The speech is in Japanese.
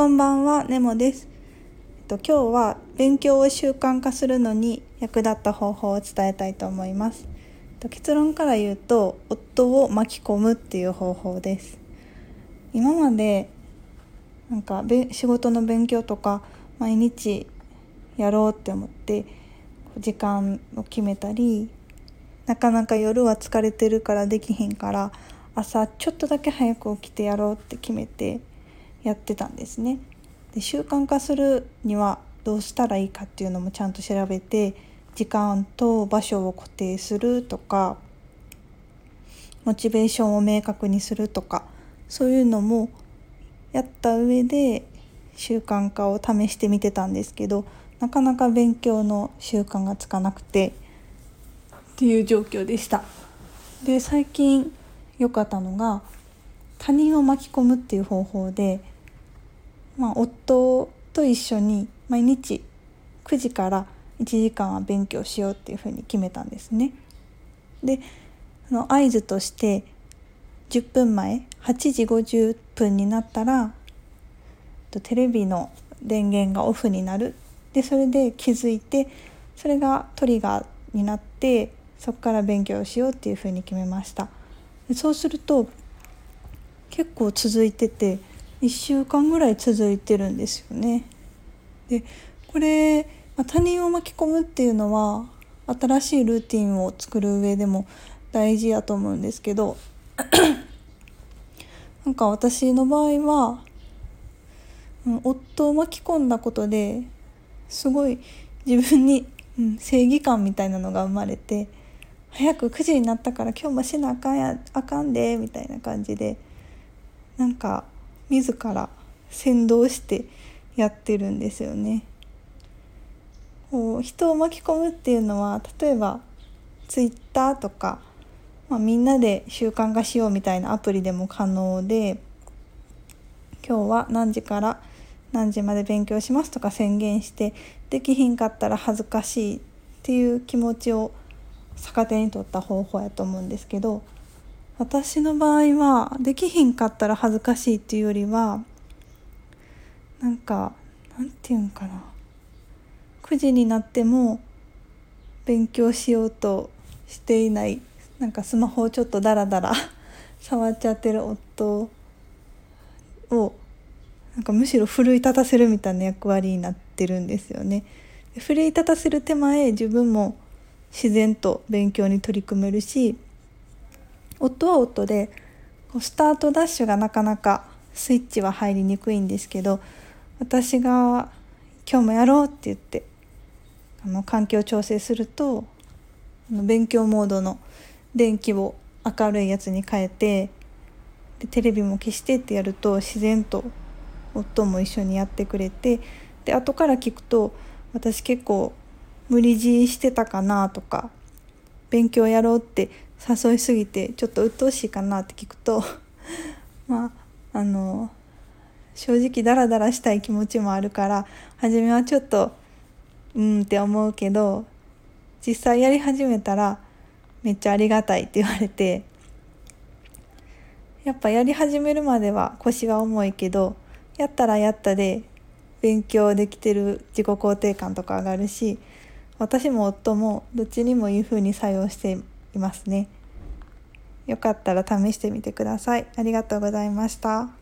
こんばんは、ネモです。えっと今日は勉強を習慣化するのに役立った方法を伝えたいと思います。えっと結論から言うと、夫を巻き込むっていう方法です。今までなんか仕事の勉強とか毎日やろうって思って時間を決めたり、なかなか夜は疲れてるからできへんから朝ちょっとだけ早く起きてやろうって決めてやってたんですね。で習慣化するにはどうしたらいいかっていうのもちゃんと調べて時間と場所を固定するとかモチベーションを明確にするとかそういうのもやった上で習慣化を試してみてたんですけどなかなか勉強の習慣がつかなくてっていう状況でした。で最近良かったのが他人を巻き込むっていう方法で、まあ、夫と一緒に毎日9時から1時間は勉強しようっていうふうに決めたんですね。であの合図として10分前8時50分になったらテレビの電源がオフになるでそれで気づいてそれがトリガーになってそこから勉強しようっていうふうに決めましたそうすると結構続いてて1週間ぐらい続いてるんですよね。でこれ、まあ、他人を巻き込むっていうのは新しいルーティンを作る上でも大事やと思うんですけど なんか私の場合は、うん、夫を巻き込んだことですごい自分に、うん、正義感みたいなのが生まれて早く9時になったから今日もしなあかんやあかんでみたいな感じでなんか自ら先導してやってるんですよね。こう人を巻き込むっていうのは例えばツイッターとか、まあ、みんなで習慣化しようみたいなアプリでも可能で今日は何時から何時まで勉強しますとか宣言してできひんかったら恥ずかしいっていう気持ちを逆手に取った方法やと思うんですけど私の場合はできひんかったら恥ずかしいっていうよりはなんかなんていうんかな9時になっても勉強しようとしていないなんかスマホをちょっとダラダラ 触っちゃってる夫をなんかむしろ奮い立たせるみたいな役割になってるんですよね。奮い立たせる手前自分も自然と勉強に取り組めるし夫は夫でスタートダッシュがなかなかスイッチは入りにくいんですけど私が「今日もやろう」って言ってあの環境調整するとあの勉強モードの電気を明るいやつに変えてでテレビも消してってやると自然と夫も一緒にやってくれてで後から聞くと私結構無理強いしてたかなとか勉強やろうって誘いすぎてちょっと鬱陶しいかなって聞くと まああの正直ダラダラしたい気持ちもあるから初めはちょっとうんって思うけど実際やり始めたらめっちゃありがたいって言われてやっぱやり始めるまでは腰は重いけどやったらやったで勉強できてる自己肯定感とか上がるし私も夫もどっちにもいい風に作用していますね。よかったら試してみてください。ありがとうございました。